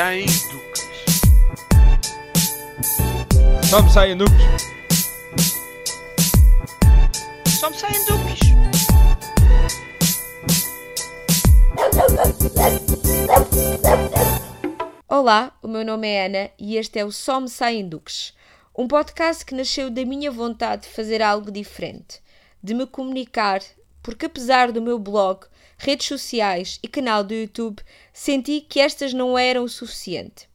Sem duques. Só me saem duques. Só me saem duques. Olá, o meu nome é Ana e este é o Só Me Saem Duques, um podcast que nasceu da minha vontade de fazer algo diferente, de me comunicar, porque apesar do meu blog, redes sociais e canal do YouTube, senti que estas não eram o suficiente.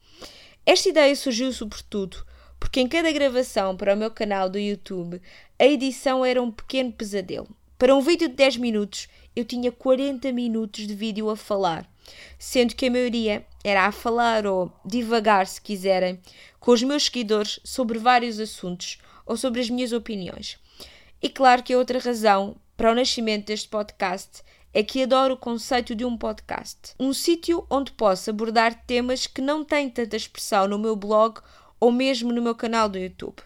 Esta ideia surgiu sobretudo porque em cada gravação para o meu canal do YouTube, a edição era um pequeno pesadelo. Para um vídeo de 10 minutos, eu tinha 40 minutos de vídeo a falar, sendo que a maioria era a falar ou divagar, se quiserem, com os meus seguidores sobre vários assuntos ou sobre as minhas opiniões. E claro que a outra razão para o nascimento deste podcast é que adoro o conceito de um podcast. Um sítio onde posso abordar temas que não têm tanta expressão no meu blog ou mesmo no meu canal do YouTube.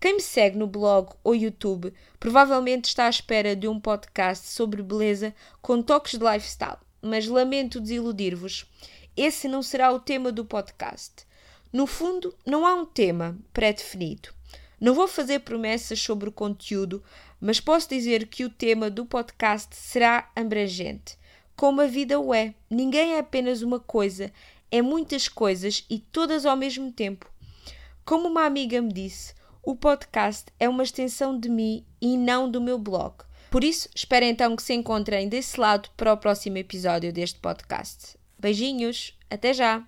Quem me segue no blog ou YouTube provavelmente está à espera de um podcast sobre beleza com toques de lifestyle, mas lamento desiludir-vos. Esse não será o tema do podcast. No fundo, não há um tema pré-definido. Não vou fazer promessas sobre o conteúdo, mas posso dizer que o tema do podcast será abrangente. Como a vida o é. Ninguém é apenas uma coisa, é muitas coisas e todas ao mesmo tempo. Como uma amiga me disse, o podcast é uma extensão de mim e não do meu blog. Por isso, espero então que se encontrem desse lado para o próximo episódio deste podcast. Beijinhos, até já!